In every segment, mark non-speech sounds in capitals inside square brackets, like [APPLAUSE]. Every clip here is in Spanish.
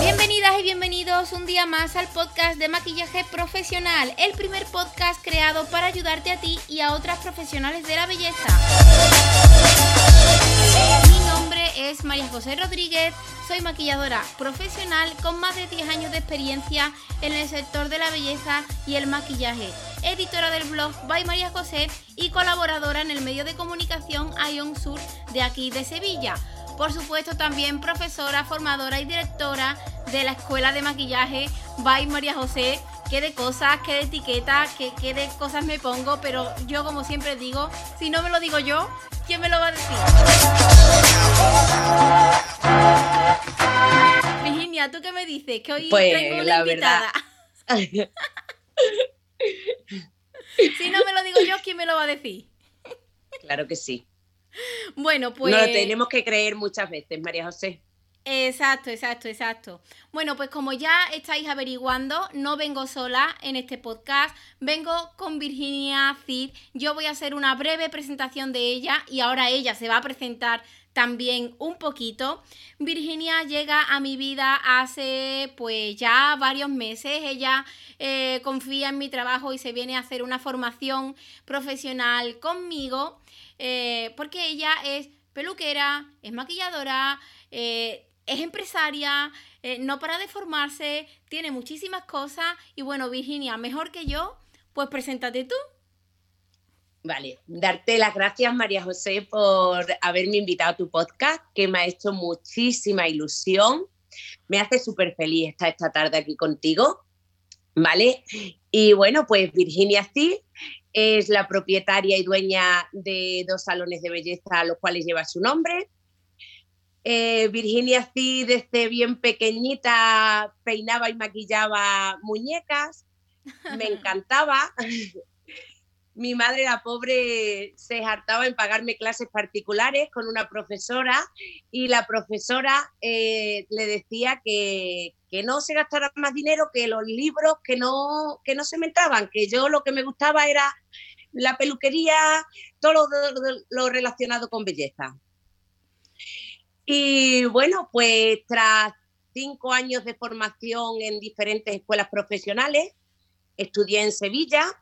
Bienvenidas y bienvenidos un día más al podcast de maquillaje profesional, el primer podcast creado para ayudarte a ti y a otras profesionales de la belleza. Mi nombre es María José Rodríguez, soy maquilladora profesional con más de 10 años de experiencia en el sector de la belleza y el maquillaje, editora del blog By María José y colaboradora en el medio de comunicación Ion Sur de aquí de Sevilla. Por supuesto también profesora, formadora y directora de la Escuela de Maquillaje By María José. Qué de cosas, qué de etiquetas, qué, qué de cosas me pongo, pero yo como siempre digo, si no me lo digo yo, ¿quién me lo va a decir? Virginia, ¿tú qué me dices? Que hoy Pues, traigo una la invitada. [LAUGHS] Si no me lo digo yo, ¿quién me lo va a decir? claro que sí. Bueno, pues... No lo tenemos que creer muchas veces, María José. Exacto, exacto, exacto. Bueno, pues como ya estáis averiguando, no vengo sola en este podcast, vengo con Virginia Cid. Yo voy a hacer una breve presentación de ella y ahora ella se va a presentar también un poquito. Virginia llega a mi vida hace pues ya varios meses. Ella eh, confía en mi trabajo y se viene a hacer una formación profesional conmigo eh, porque ella es peluquera, es maquilladora, eh, es empresaria, no para de formarse, tiene muchísimas cosas y bueno, Virginia, mejor que yo, pues preséntate tú. Vale, darte las gracias, María José, por haberme invitado a tu podcast, que me ha hecho muchísima ilusión. Me hace súper feliz estar esta tarde aquí contigo. ¿Vale? Y bueno, pues Virginia Cid es la propietaria y dueña de dos salones de belleza, a los cuales lleva su nombre. Eh, Virginia Cid, desde bien pequeñita, peinaba y maquillaba muñecas. Me [LAUGHS] encantaba. Mi madre, la pobre, se hartaba en pagarme clases particulares con una profesora y la profesora eh, le decía que, que, no se gastara más dinero que los libros que no, que no se me entraban, que yo lo que me gustaba era la peluquería, todo lo, lo relacionado con belleza. Y bueno, pues tras cinco años de formación en diferentes escuelas profesionales, estudié en Sevilla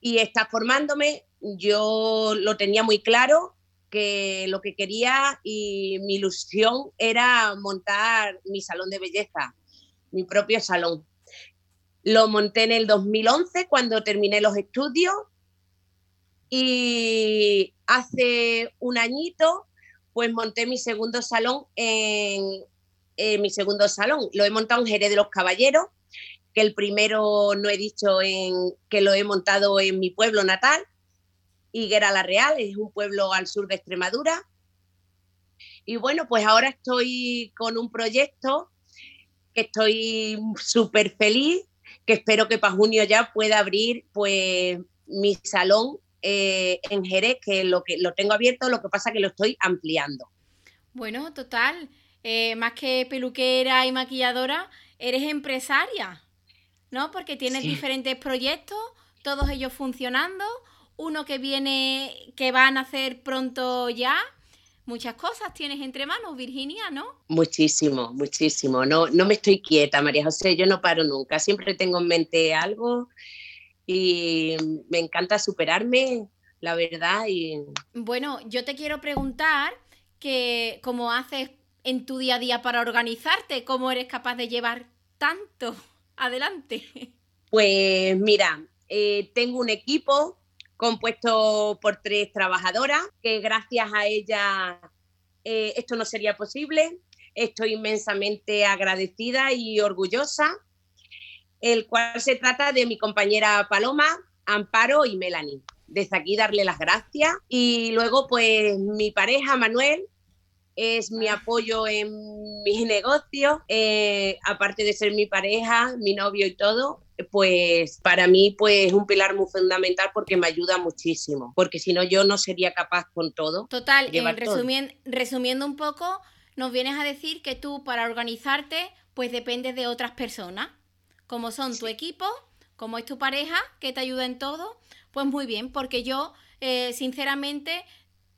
y está formándome. Yo lo tenía muy claro que lo que quería y mi ilusión era montar mi salón de belleza, mi propio salón. Lo monté en el 2011 cuando terminé los estudios y hace un añito pues monté mi segundo salón en, en mi segundo salón. Lo he montado en Jerez de los Caballeros, que el primero no he dicho en, que lo he montado en mi pueblo natal, Higuera la Real, es un pueblo al sur de Extremadura. Y bueno, pues ahora estoy con un proyecto que estoy súper feliz, que espero que para junio ya pueda abrir pues mi salón eh, en Jerez, que lo, que lo tengo abierto, lo que pasa que lo estoy ampliando. Bueno, total, eh, más que peluquera y maquilladora, eres empresaria. ¿No? Porque tienes sí. diferentes proyectos, todos ellos funcionando, uno que viene, que van a hacer pronto ya. Muchas cosas tienes entre manos, Virginia, ¿no? Muchísimo, muchísimo. No, no me estoy quieta, María José, yo no paro nunca. Siempre tengo en mente algo y me encanta superarme, la verdad. Y... Bueno, yo te quiero preguntar que cómo haces en tu día a día para organizarte, cómo eres capaz de llevar tanto. Adelante. Pues mira, eh, tengo un equipo compuesto por tres trabajadoras que gracias a ellas eh, esto no sería posible. Estoy inmensamente agradecida y orgullosa, el cual se trata de mi compañera Paloma, Amparo y Melanie. Desde aquí darle las gracias. Y luego pues mi pareja Manuel, es mi apoyo en mis negocios, eh, aparte de ser mi pareja, mi novio y todo, pues para mí pues es un pilar muy fundamental porque me ayuda muchísimo, porque si no yo no sería capaz con todo. Total, eh, resumien, todo. resumiendo un poco, nos vienes a decir que tú para organizarte pues dependes de otras personas, como son sí. tu equipo, como es tu pareja, que te ayuda en todo, pues muy bien, porque yo, eh, sinceramente,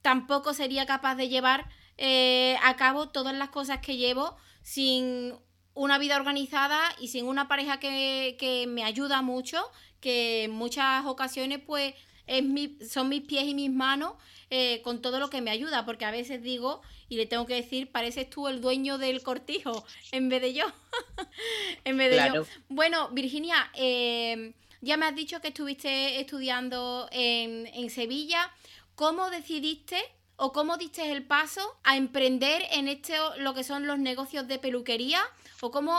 tampoco sería capaz de llevar eh, a cabo todas las cosas que llevo sin una vida organizada y sin una pareja que, que me ayuda mucho, que en muchas ocasiones pues es mi, son mis pies y mis manos eh, con todo lo que me ayuda, porque a veces digo y le tengo que decir, pareces tú el dueño del cortijo [LAUGHS] en vez de yo. [LAUGHS] en vez de yo. Bueno, Virginia, eh, ya me has dicho que estuviste estudiando en, en Sevilla. ¿Cómo decidiste o cómo diste el paso a emprender en este lo que son los negocios de peluquería o cómo,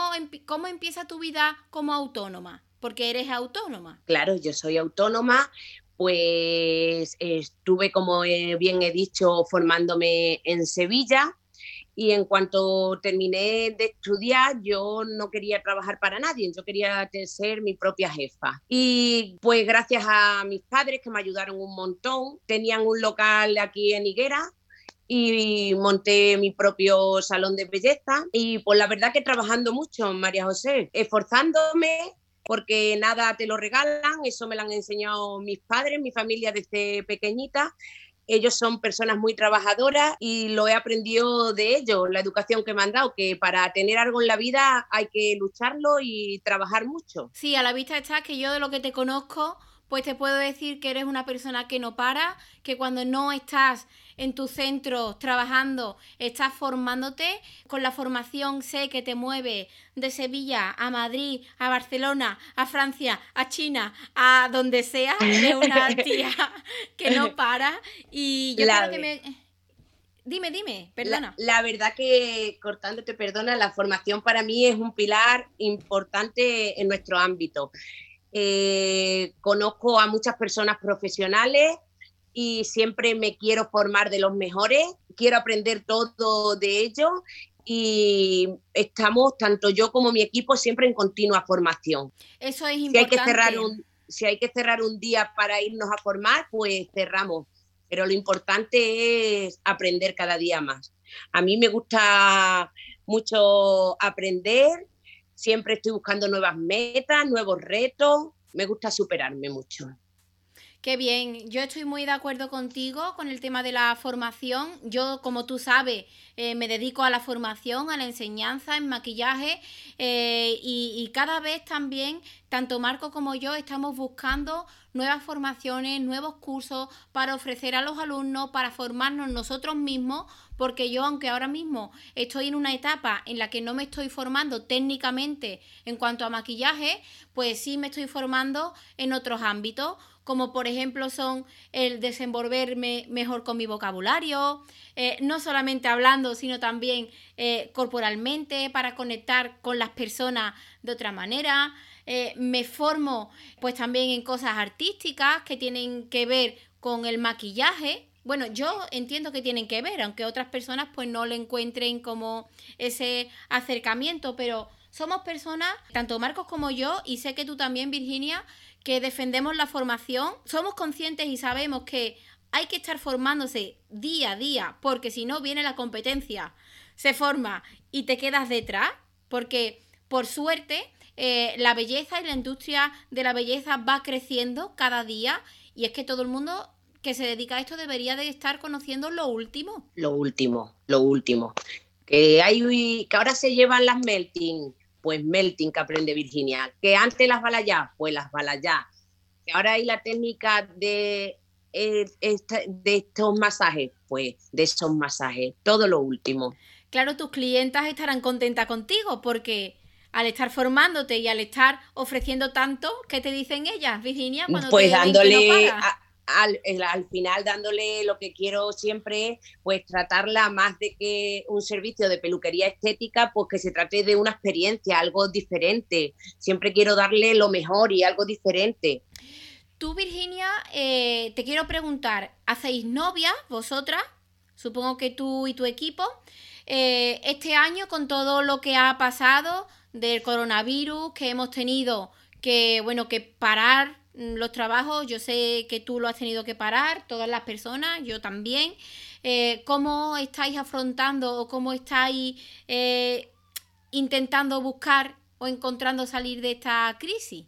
cómo empieza tu vida como autónoma? Porque eres autónoma. Claro, yo soy autónoma, pues estuve, como bien he dicho, formándome en Sevilla y en cuanto terminé de estudiar, yo no quería trabajar para nadie, yo quería ser mi propia jefa. Y pues gracias a mis padres que me ayudaron un montón, tenían un local aquí en Higuera y monté mi propio salón de belleza y pues la verdad que trabajando mucho, María José, esforzándome porque nada te lo regalan, eso me lo han enseñado mis padres, mi familia desde pequeñita. Ellos son personas muy trabajadoras y lo he aprendido de ellos, la educación que me han dado, que para tener algo en la vida hay que lucharlo y trabajar mucho. Sí, a la vista está que yo de lo que te conozco, pues te puedo decir que eres una persona que no para, que cuando no estás en tu centro trabajando, estás formándote. Con la formación sé que te mueve de Sevilla a Madrid, a Barcelona, a Francia, a China, a donde sea. Eres una [LAUGHS] tía que no para. Y yo creo que me. Dime, dime, perdona. La, verdad que, cortándote, perdona, la formación para mí es un pilar importante en nuestro ámbito. Eh, conozco a muchas personas profesionales y siempre me quiero formar de los mejores, quiero aprender todo de ellos y estamos, tanto yo como mi equipo, siempre en continua formación. Eso es importante. Si hay que cerrar un, si hay que cerrar un día para irnos a formar, pues cerramos. Pero lo importante es aprender cada día más. A mí me gusta mucho aprender Siempre estoy buscando nuevas metas, nuevos retos. Me gusta superarme mucho. Qué bien, yo estoy muy de acuerdo contigo con el tema de la formación. Yo, como tú sabes, eh, me dedico a la formación, a la enseñanza en maquillaje eh, y, cada vez también, tanto Marco como yo, estamos buscando nuevas formaciones, nuevos cursos para ofrecer a los alumnos, para formarnos nosotros mismos, porque yo, aunque ahora mismo estoy en una etapa en la que no me estoy formando técnicamente en cuanto a maquillaje, pues sí me estoy formando en otros ámbitos como por ejemplo son el desenvolverme mejor con mi vocabulario, eh, no solamente hablando, sino también eh, corporalmente para conectar con las personas de otra manera. Eh, me formo pues también en cosas artísticas que tienen que ver con el maquillaje. Bueno, yo entiendo que tienen que ver, aunque otras personas pues no le encuentren como ese acercamiento, pero somos personas, tanto Marcos como yo, y sé que tú también, Virginia, que defendemos la formación, somos conscientes y sabemos que hay que estar formándose día a día, porque si no viene la competencia, se forma y te quedas detrás, porque por suerte eh, la belleza y la industria de la belleza va creciendo cada día y es que todo el mundo que se dedica a esto debería de estar conociendo lo último. Lo último, lo último. Que hay que ahora se llevan las melting, pues melting que aprende Virginia. Que antes las balayas, pues las balayas. Que ahora hay la técnica de, eh, de estos masajes, pues de esos masajes, todo lo último. Claro, tus clientas estarán contentas contigo porque al estar formándote y al estar ofreciendo tanto, ¿qué te dicen ellas, Virginia? Cuando pues dándole, al, al, final dándole lo que quiero siempre pues tratarla más de que un servicio de peluquería estética, pues que se trate de una experiencia, algo diferente. Siempre quiero darle lo mejor y algo diferente. Tú, Virginia, eh, te quiero preguntar, ¿hacéis novia vosotras? Supongo que tú y tu equipo. Eh, este año, con todo lo que ha pasado del coronavirus, que hemos tenido que, bueno, que parar los trabajos, yo sé que tú lo has tenido que parar, todas las personas, yo también. Eh, ¿Cómo estáis afrontando o cómo estáis eh, intentando buscar o encontrando salir de esta crisis?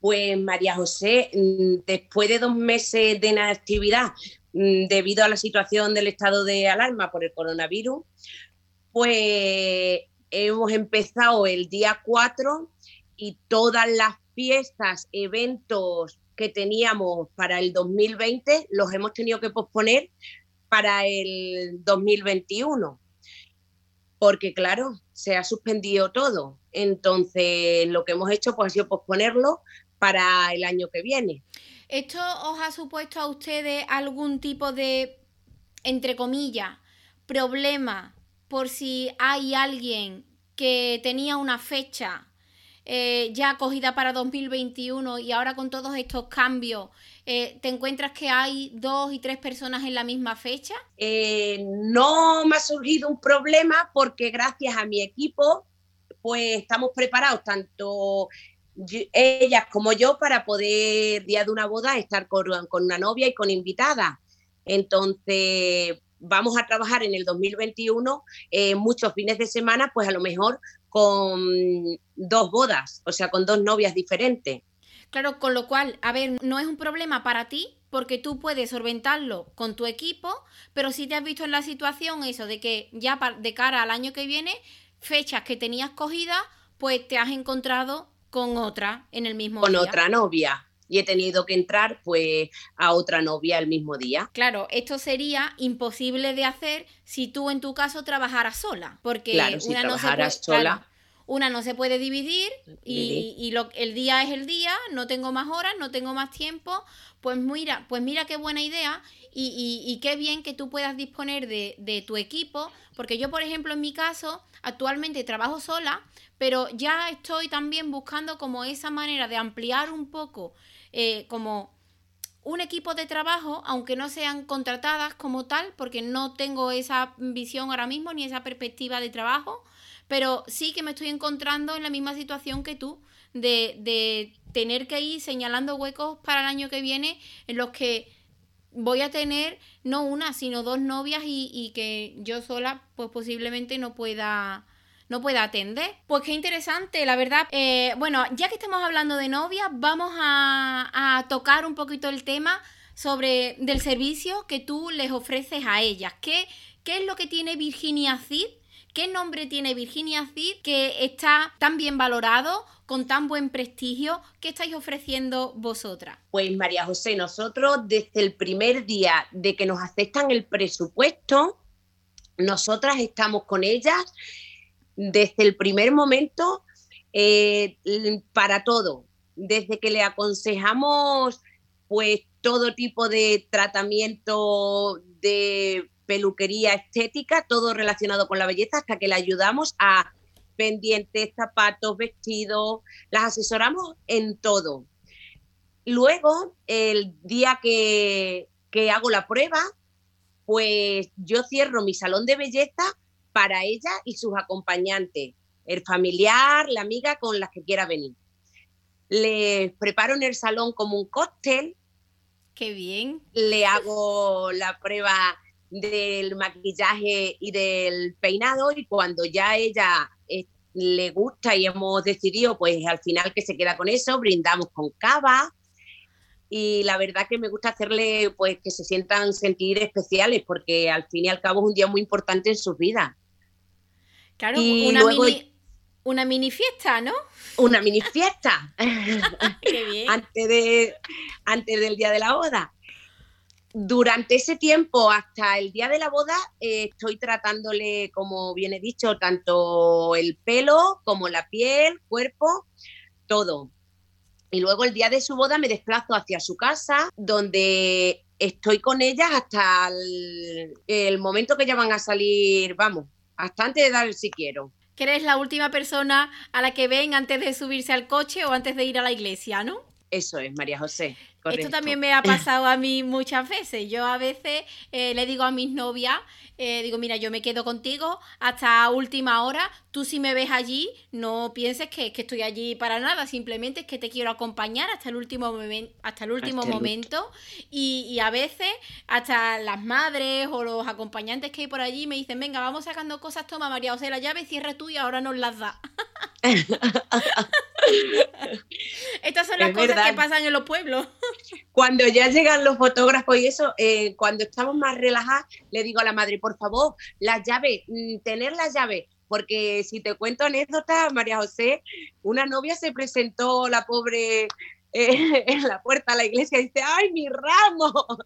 Pues María José, mm, después de dos meses de inactividad mm, debido a la situación del estado de alarma por el coronavirus, pues hemos empezado el día 4 y todas las fiestas, eventos que teníamos para el 2020 los hemos tenido que posponer para el 2021 porque claro, se ha suspendido todo. Entonces, lo que hemos hecho pues, ha sido posponerlo para el año que viene. ¿Esto os ha supuesto a ustedes algún tipo de, entre comillas, problema por si hay alguien que tenía una fecha eh, ya acogida para 2021 y ahora con todos estos cambios, eh, ¿te encuentras que hay dos y tres personas en la misma fecha? Eh, no me ha surgido un problema porque gracias a mi equipo, pues estamos preparados, tanto ellas como yo, para poder, día de una boda, estar con, con una novia y con invitada. Entonces, vamos a trabajar en el 2021 muchos fines de semana, pues a lo mejor con dos bodas, o sea, con dos novias diferentes. Claro, con lo cual, a ver, no es un problema para ti porque tú puedes solventarlo con tu equipo, pero si te has visto en la situación eso de que ya de cara al año que viene, fechas que tenías cogidas, pues te has encontrado con otra en el mismo día. Con otra novia y he tenido que entrar pues a otra novia el mismo día. Claro, esto sería imposible de hacer si tú en tu caso trabajaras sola, porque una no se puede, sola. una no se puede dividir y, lo, el día es el día, no tengo más horas, no tengo más tiempo, pues mira, pues mira qué buena idea y, y qué bien que tú puedas disponer de, de tu equipo, porque yo por ejemplo en mi caso actualmente trabajo sola, pero ya estoy también buscando como esa manera de ampliar un poco eh, como un equipo de trabajo, aunque no sean contratadas como tal, porque no tengo esa visión ahora mismo ni esa perspectiva de trabajo, pero sí que me estoy encontrando en la misma situación que tú, de, de tener que ir señalando huecos para el año que viene en los que voy a tener no una, sino dos novias y, y que yo sola pues posiblemente no pueda no pueda atender. Pues qué interesante, la verdad. Eh, bueno, ya que estamos hablando de novias, vamos a, tocar un poquito el tema sobre del servicio que tú les ofreces a ellas. ¿Qué, qué es lo que tiene Virginia Cid? ¿Qué nombre tiene Virginia Cid que está tan bien valorado, con tan buen prestigio? ¿Qué estáis ofreciendo vosotras? Pues María José, nosotros desde el primer día de que nos aceptan el presupuesto, nosotras estamos con ellas desde el primer momento eh, para todo, desde que le aconsejamos pues todo tipo de tratamiento de peluquería estética, todo relacionado con la belleza, hasta que le ayudamos a pendientes, zapatos, vestidos, las asesoramos en todo. Luego, el día que, que hago la prueba, pues yo cierro mi salón de belleza para ella y sus acompañantes, el familiar, la amiga con la que quiera venir. Le preparo en el salón como un cóctel. Qué bien. Le hago la prueba del maquillaje y del peinado y cuando ya ella eh, le gusta y hemos decidido pues al final que se queda con eso, brindamos con cava y la verdad que me gusta hacerle pues que se sientan sentir especiales porque al fin y al cabo es un día muy importante en sus vidas. Claro, una, mini, una mini fiesta, ¿no? Una mini fiesta. [LAUGHS] Qué bien. Antes, de, antes del día de la boda. Durante ese tiempo, hasta el día de la boda, eh, estoy tratándole, como bien he dicho, tanto el pelo como la piel, cuerpo, todo. Y luego el día de su boda me desplazo hacia su casa, donde estoy con ellas hasta el, el momento que ya van a salir, vamos, hasta antes de dar el si quiero. Que eres la última persona a la que ven antes de subirse al coche o antes de ir a la iglesia, ¿no? Eso es, María José. Esto también me ha pasado a mí muchas veces. Yo a veces eh, le digo a mis novias, eh, digo, mira, yo me quedo contigo hasta última hora. Tú si me ves allí, no pienses que, estoy allí para nada. Simplemente es que te quiero acompañar hasta el último, hasta el último momento. Y, a veces hasta las madres o los acompañantes que hay por allí me dicen, venga, vamos sacando cosas, toma María José la llave, cierra tú y ahora nos las da. [LAUGHS] [LAUGHS] Estas son las cosas que pasan en los pueblos. Cuando ya llegan los fotógrafos y eso, eh, cuando estamos más relajados, le digo a la madre, por favor, las llaves, mm, tener las llaves. Porque si te cuento anécdota, María José, una novia se presentó, la pobre, eh, [LAUGHS] en la puerta de la iglesia y dice, ¡ay, mi ramo! [LAUGHS]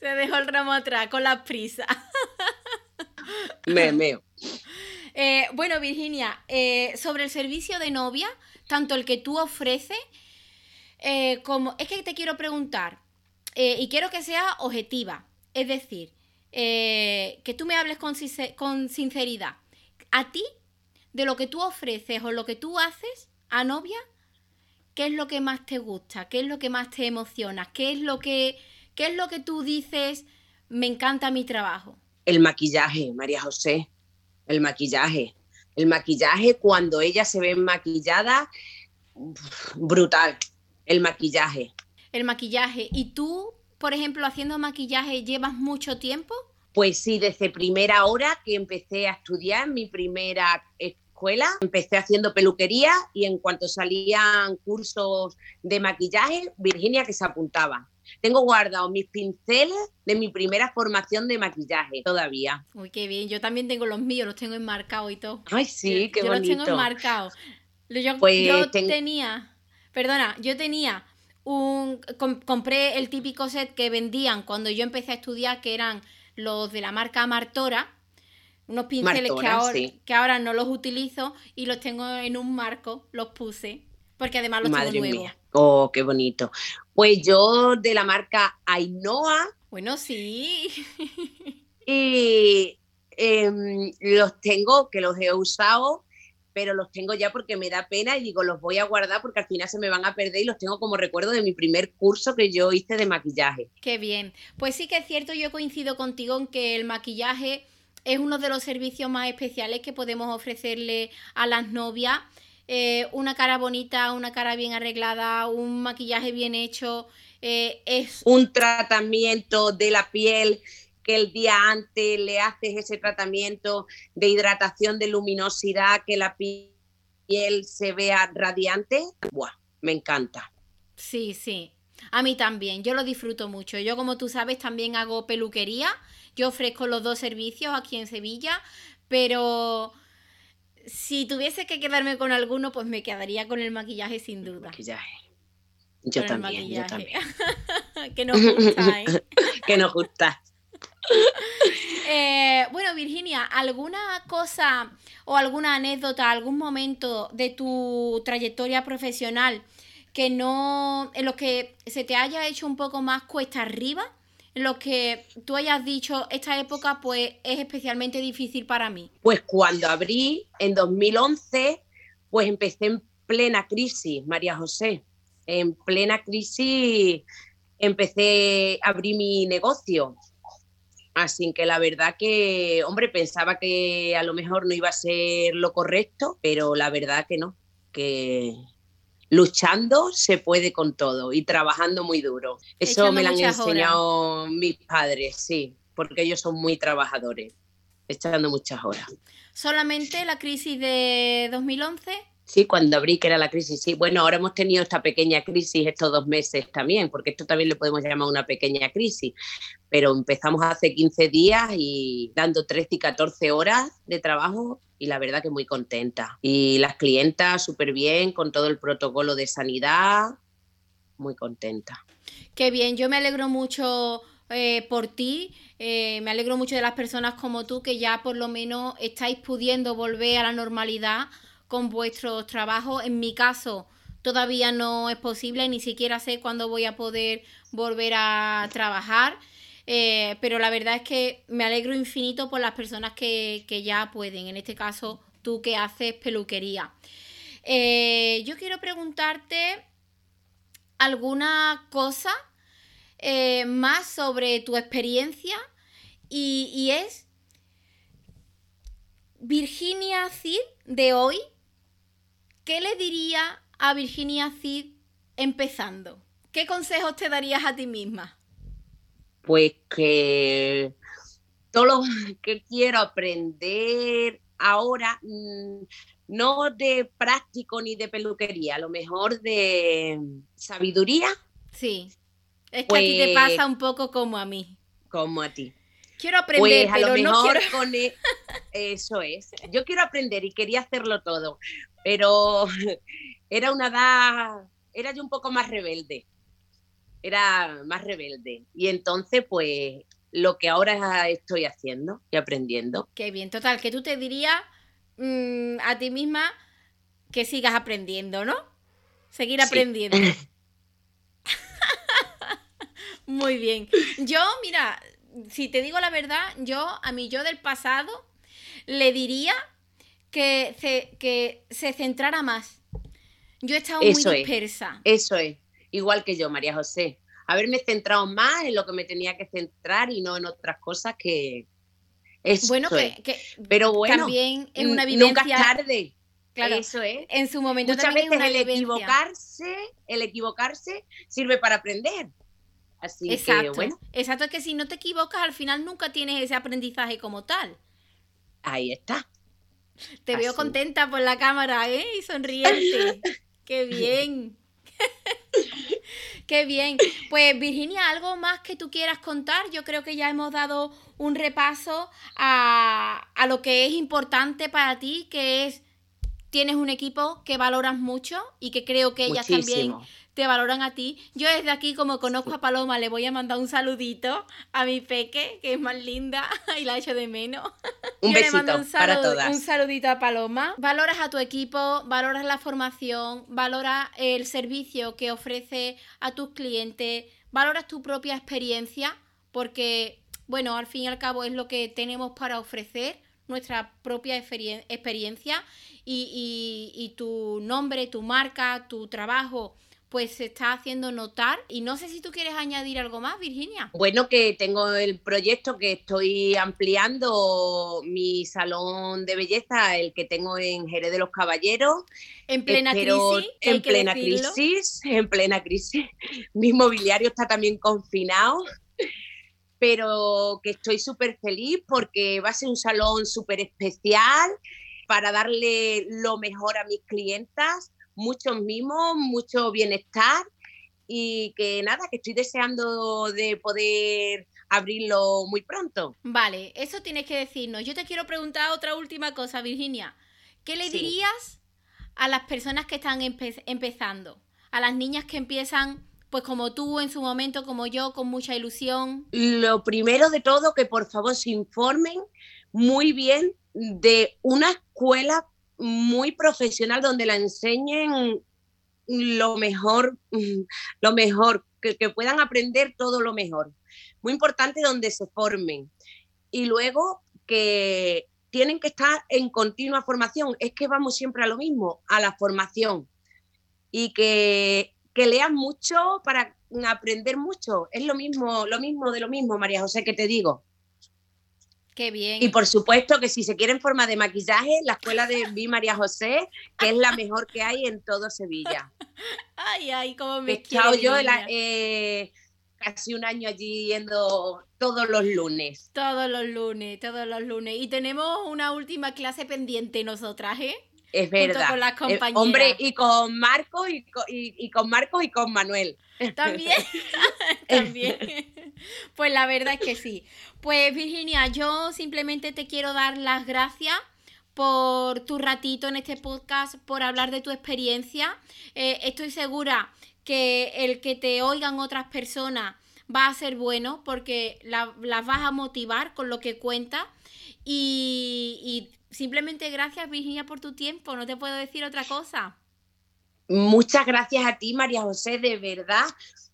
Se dejó el ramo atrás con la prisa. Me meo. Eh, bueno, Virginia, eh, sobre el servicio de novia, tanto el que tú ofreces, eh, como. Es que te quiero preguntar, y quiero que sea objetiva. Es decir, que tú me hables con, con sinceridad. A ti, de lo que tú ofreces o lo que tú haces a novia, ¿qué es lo que más te gusta? ¿Qué es lo que más te emociona? ¿Qué es lo que, qué es lo que tú dices? Me encanta mi trabajo. El maquillaje, María José el maquillaje. El maquillaje, cuando ella se ve maquillada, brutal. El maquillaje. El maquillaje. ¿Y tú, por ejemplo, haciendo maquillaje, llevas mucho tiempo? Pues sí, desde primera hora que empecé a estudiar mi primera escuela, empecé haciendo peluquería y en cuanto salían cursos de maquillaje, Virginia que se apuntaba. Tengo guardado mis pinceles de mi primera formación de maquillaje todavía. Uy, qué bien. Yo también tengo los míos, los tengo enmarcados y todo. Ay, sí, qué bonito. Yo los tengo enmarcados. Yo, pues tenía, perdona, yo tenía un, compré el típico set que vendían cuando yo empecé a estudiar, que eran los de la marca Martora, unos pinceles que, ahora, que ahora no los utilizo y los tengo en un marco, los puse, porque además los tengo nuevos. Oh, qué bonito. Pues yo de la marca Ainhoa. Bueno, sí. y em, los tengo, que los he usado, pero los tengo ya porque me da pena y digo, los voy a guardar porque al final se me van a perder y los tengo como recuerdo de mi primer curso que yo hice de maquillaje. Qué bien. Pues sí que es cierto, yo coincido contigo en que el maquillaje es uno de los servicios más especiales que podemos ofrecerle a las novias eh, una cara bonita, una cara bien arreglada, un maquillaje bien hecho. Eh, es un tratamiento de la piel que el día antes le haces ese tratamiento de hidratación, de luminosidad, que la piel se vea radiante. Buah, me encanta. Sí, sí. A mí también, yo lo disfruto mucho. Yo, como tú sabes, también hago peluquería. Yo ofrezco los dos servicios aquí en Sevilla, pero si tuviese que quedarme con alguno, pues me quedaría con el maquillaje sin duda. Maquillaje. Yo también, yo también. [LAUGHS] que nos gusta, ¿eh? [LAUGHS] que nos gusta. [LAUGHS] Eh, bueno, Virginia, ¿alguna cosa o alguna anécdota, algún momento de tu trayectoria profesional que no, en lo que se te haya hecho un poco más cuesta arriba? Lo que tú hayas dicho, esta época pues es especialmente difícil para mí? Pues cuando abrí en 2011, pues empecé en plena crisis, María José. En plena crisis empecé a abrir mi negocio. Así que la verdad que, hombre, pensaba que a lo mejor no iba a ser lo correcto, pero la verdad que no, que luchando se puede con todo y trabajando muy duro. Eso me lo han enseñado mis padres, sí, porque ellos son muy trabajadores, echando muchas horas. ¿Solamente la crisis de 2011? Sí, cuando abrí que era la crisis, sí. Bueno, ahora hemos tenido esta pequeña crisis estos dos meses también, porque esto también le podemos llamar una pequeña crisis, pero empezamos hace 15 días y dando 13 y 14 horas de trabajo y la verdad que muy contenta. Y las clientas súper bien, con todo el protocolo de sanidad, muy contenta. Qué bien, yo me alegro mucho eh, por ti, eh, me alegro mucho de las personas como tú que ya por lo menos estáis pudiendo volver a la normalidad con vuestros trabajos. En mi caso todavía no es posible, ni siquiera sé cuándo voy a poder volver a trabajar. Eh, pero la verdad es que me alegro infinito por las personas que, ya pueden, en este caso tú que haces peluquería. Eh, yo quiero preguntarte alguna cosa eh, más sobre tu experiencia y, y es Virginia Cid de hoy. ¿Qué le diría a Virginia Cid empezando? ¿Qué consejos te darías a ti misma? pues que todo lo que quiero aprender ahora, mm, no de práctico ni de peluquería, a lo mejor de sabiduría. Sí, es que a ti te Pues pasa un poco como a mí. Como a ti. Quiero aprender, Pues a lo no mejor quiero... con e- [LAUGHS] eso es. Yo quiero aprender y quería hacerlo todo, pero [LAUGHS] era una edad, era yo un poco más rebelde. Era más rebelde. Y entonces, pues, lo que ahora estoy haciendo y aprendiendo. Qué bien, total, que tú te dirías mm, a ti misma que sigas aprendiendo, ¿no? Seguir Sí. aprendiendo. [LAUGHS] [LAUGHS] Muy bien. Yo, mira, si te digo la verdad, yo a mi yo del pasado le diría que se, que se centrara más. Yo he estado muy es. dispersa. Eso es, igual que yo, María José. Haberme centrado más en lo que me tenía que centrar y no en otras cosas que... Eso Bueno, es. que, que Pero bueno, también es una n- nunca vivencia. es tarde. Claro, Eso es. en su momento Muchas también es veces una el vivencia. equivocarse, el equivocarse sirve para aprender. Así Exacto. que bueno, Exacto, es que si no te equivocas, al final nunca tienes ese aprendizaje como tal. ahí está. Te veo contenta por la cámara, ¿eh? Y sonriente. [LAUGHS] Qué bien. [LAUGHS] Qué bien. Pues Virginia, ¿algo más que tú quieras contar? Yo creo que ya hemos dado un repaso a, a lo que es importante para ti, que es, tienes un equipo que valoras mucho y que creo que ellas también. Te valoran a ti. Yo desde aquí, como conozco a Paloma, le voy a mandar un saludito a mi peque, que es más linda [LAUGHS] y la echo de menos. Un Yo le mando besito un, para todas. un saludito a Paloma. Valoras a tu equipo, valoras la formación, valoras el servicio que ofrece a tus clientes, valoras tu propia experiencia, porque, bueno, al fin y al cabo es lo que tenemos para ofrecer, nuestra propia experien- experiencia y, y- y tu nombre, tu marca, tu trabajo, pues se está haciendo notar. Y no sé si tú quieres añadir algo más, Virginia. Bueno, que tengo el proyecto que estoy ampliando mi salón de belleza, el que tengo en Jerez de los Caballeros. En plena Espero- crisis. en plena decirlo. crisis, en plena crisis. [LAUGHS] Mi mobiliario está también confinado, pero que estoy súper feliz porque va a ser un salón súper especial para darle lo mejor a mis clientas, muchos mimos, mucho bienestar y que nada, que estoy deseando de poder abrirlo muy pronto. Vale, eso tienes que decirnos. Yo te quiero preguntar otra última cosa, Virginia. ¿Qué le Sí. dirías a las personas que están empe- empezando? A las niñas que empiezan, pues como tú en su momento, como yo, con mucha ilusión. Lo primero de todo, que por favor se informen muy bien de una escuela muy profesional donde la enseñen lo mejor, [LAUGHS] lo mejor, que, que puedan aprender todo lo mejor. Muy importante donde se formen. Y luego que tienen que estar en continua formación. Es que vamos siempre a lo mismo, a la formación. Y que, que lean mucho para aprender mucho. Es lo mismo, lo mismo de lo mismo, María José, que te digo. Qué bien. Y por supuesto que si se quieren forma de maquillaje, la escuela de Vi María José, que es la mejor que hay en todo Sevilla. [LAUGHS] Ay, ay, cómo He me estado quiere, yo la- eh, casi un año allí yendo todos los lunes. Todos los lunes, todos los lunes. Y tenemos una última clase pendiente nosotras, ¿eh? Es verdad. con las Eh, compañeras. hombre, y con Marcos y, co- y- y con Marcos y con Manuel. También, [LAUGHS] [LAUGHS] también. [LAUGHS] Pues la verdad es que sí. Pues Virginia, yo simplemente te quiero dar las gracias por tu ratito en este podcast, por hablar de tu experiencia. Eh, estoy segura que el que te oigan otras personas va a ser bueno porque la- las vas a motivar con lo que cuentas. Y, y simplemente gracias Virginia por tu tiempo, no te puedo decir otra cosa. Muchas gracias a ti, María José, de verdad,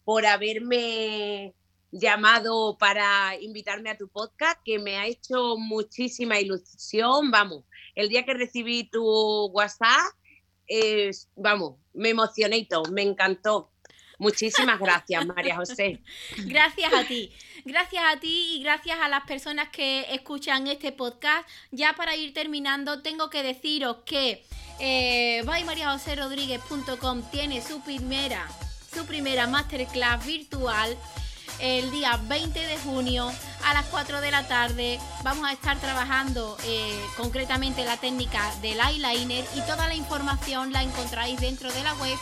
por haberme llamado para invitarme a tu podcast, que me ha hecho muchísima ilusión. Vamos, el día que recibí tu WhatsApp, vamos, me emocioné y todo, me encantó. Muchísimas gracias, María José. [LAUGHS] Gracias a ti, gracias a ti y gracias a las personas que escuchan este podcast. Ya para ir terminando, tengo que deciros que eh, tiene su primera, su primera masterclass virtual el día 20 de junio a las 4 de la tarde. Vamos a estar trabajando eh, concretamente la técnica del eyeliner y toda la información la encontráis dentro de la web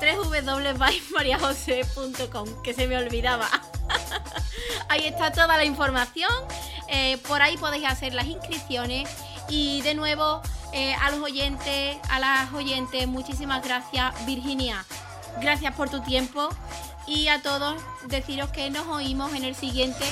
www.mariajose.com, que se me olvidaba. [LAUGHS] Ahí está toda la información. Eh, por ahí podéis hacer las inscripciones. Y de nuevo, eh, a los oyentes, a las oyentes, muchísimas gracias, Virginia. Gracias por tu tiempo. Y a todos, deciros que nos oímos en el siguiente.